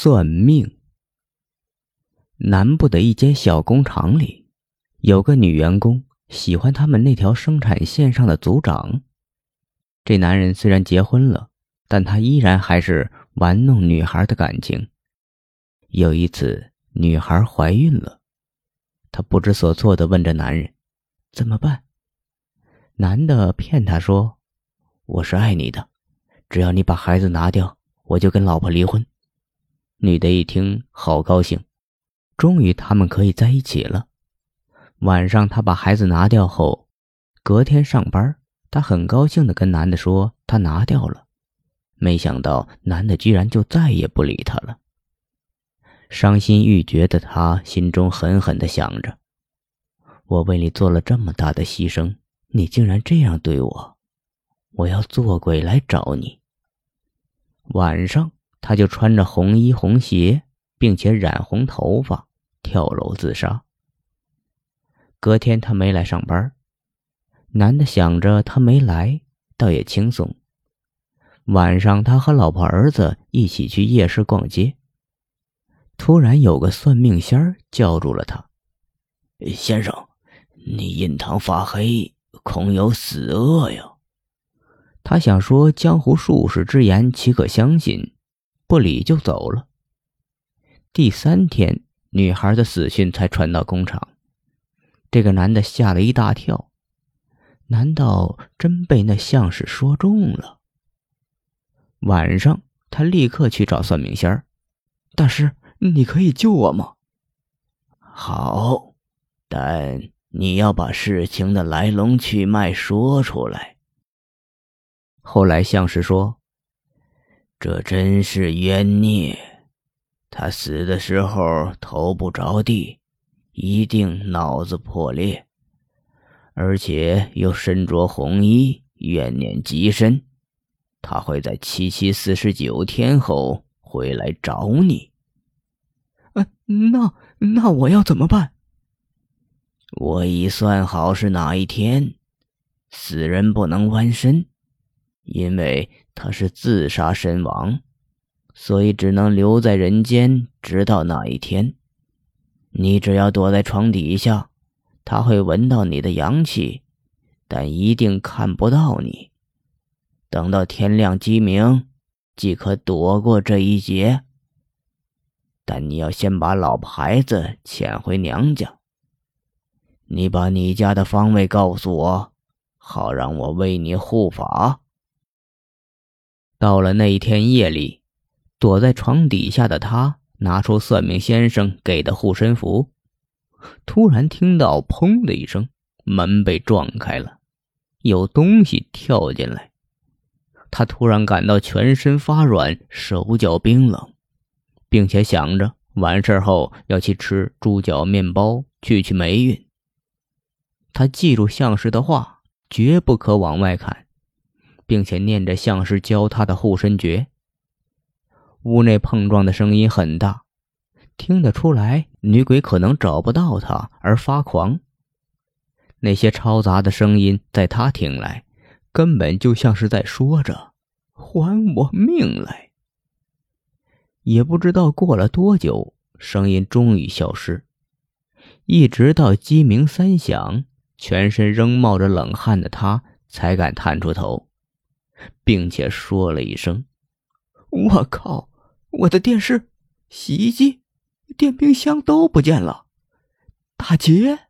算命。南部的一间小工厂里，有个女员工喜欢他们那条生产线上的组长。这男人虽然结婚了，但他依然还是玩弄女孩的感情。有一次，女孩怀孕了，他不知所措的问着男人：“怎么办？”男的骗他说：“我是爱你的，只要你把孩子拿掉。”我就跟老婆离婚。女的一听，好高兴，终于他们可以在一起了。晚上，她把孩子拿掉后，隔天上班，她很高兴的跟男的说她拿掉了。没想到，男的居然就再也不理她了。伤心欲绝的她心中狠狠的想着：我为你做了这么大的牺牲，你竟然这样对我，我要做鬼来找你。晚上，他就穿着红衣红鞋，并且染红头发，跳楼自杀。隔天他没来上班，男的想着他没来，倒也轻松。晚上，他和老婆儿子一起去夜市逛街，突然有个算命仙儿叫住了他：“先生，你印堂发黑，恐有死厄呀。”他想说江湖术士之言，岂可相信？不理就走了。第三天，女孩的死讯才传到工厂，这个男的吓了一大跳。难道真被那相士说中了？晚上，他立刻去找算命仙儿：“大师，你可以救我吗？”“好，但你要把事情的来龙去脉说出来。”后来相士说：“这真是冤孽，他死的时候头不着地，一定脑子破裂，而且又身着红衣，怨念极深。他会在七七四十九天后回来找你。呃，那那我要怎么办？我已算好是哪一天，死人不能弯身。”因为他是自杀身亡，所以只能留在人间，直到那一天。你只要躲在床底下，他会闻到你的阳气，但一定看不到你。等到天亮鸡鸣，即可躲过这一劫。但你要先把老婆孩子遣回娘家。你把你家的方位告诉我，好让我为你护法。到了那一天夜里，躲在床底下的他拿出算命先生给的护身符，突然听到“砰”的一声，门被撞开了，有东西跳进来。他突然感到全身发软，手脚冰冷，并且想着完事后要去吃猪脚面包去去霉运。他记住相士的话，绝不可往外看。并且念着相师教他的护身诀。屋内碰撞的声音很大，听得出来女鬼可能找不到他而发狂。那些嘈杂的声音在他听来，根本就像是在说着“还我命来”。也不知道过了多久，声音终于消失，一直到鸡鸣三响，全身仍冒着冷汗的他才敢探出头。并且说了一声：“我靠！我的电视、洗衣机、电冰箱都不见了，打劫。”